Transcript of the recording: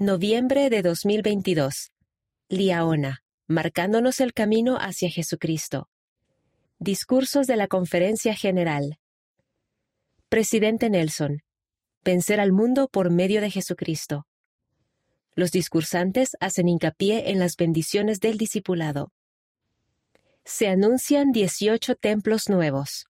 Noviembre de 2022. Liaona, marcándonos el camino hacia Jesucristo. Discursos de la Conferencia General. Presidente Nelson. Vencer al mundo por medio de Jesucristo. Los discursantes hacen hincapié en las bendiciones del discipulado. Se anuncian 18 templos nuevos.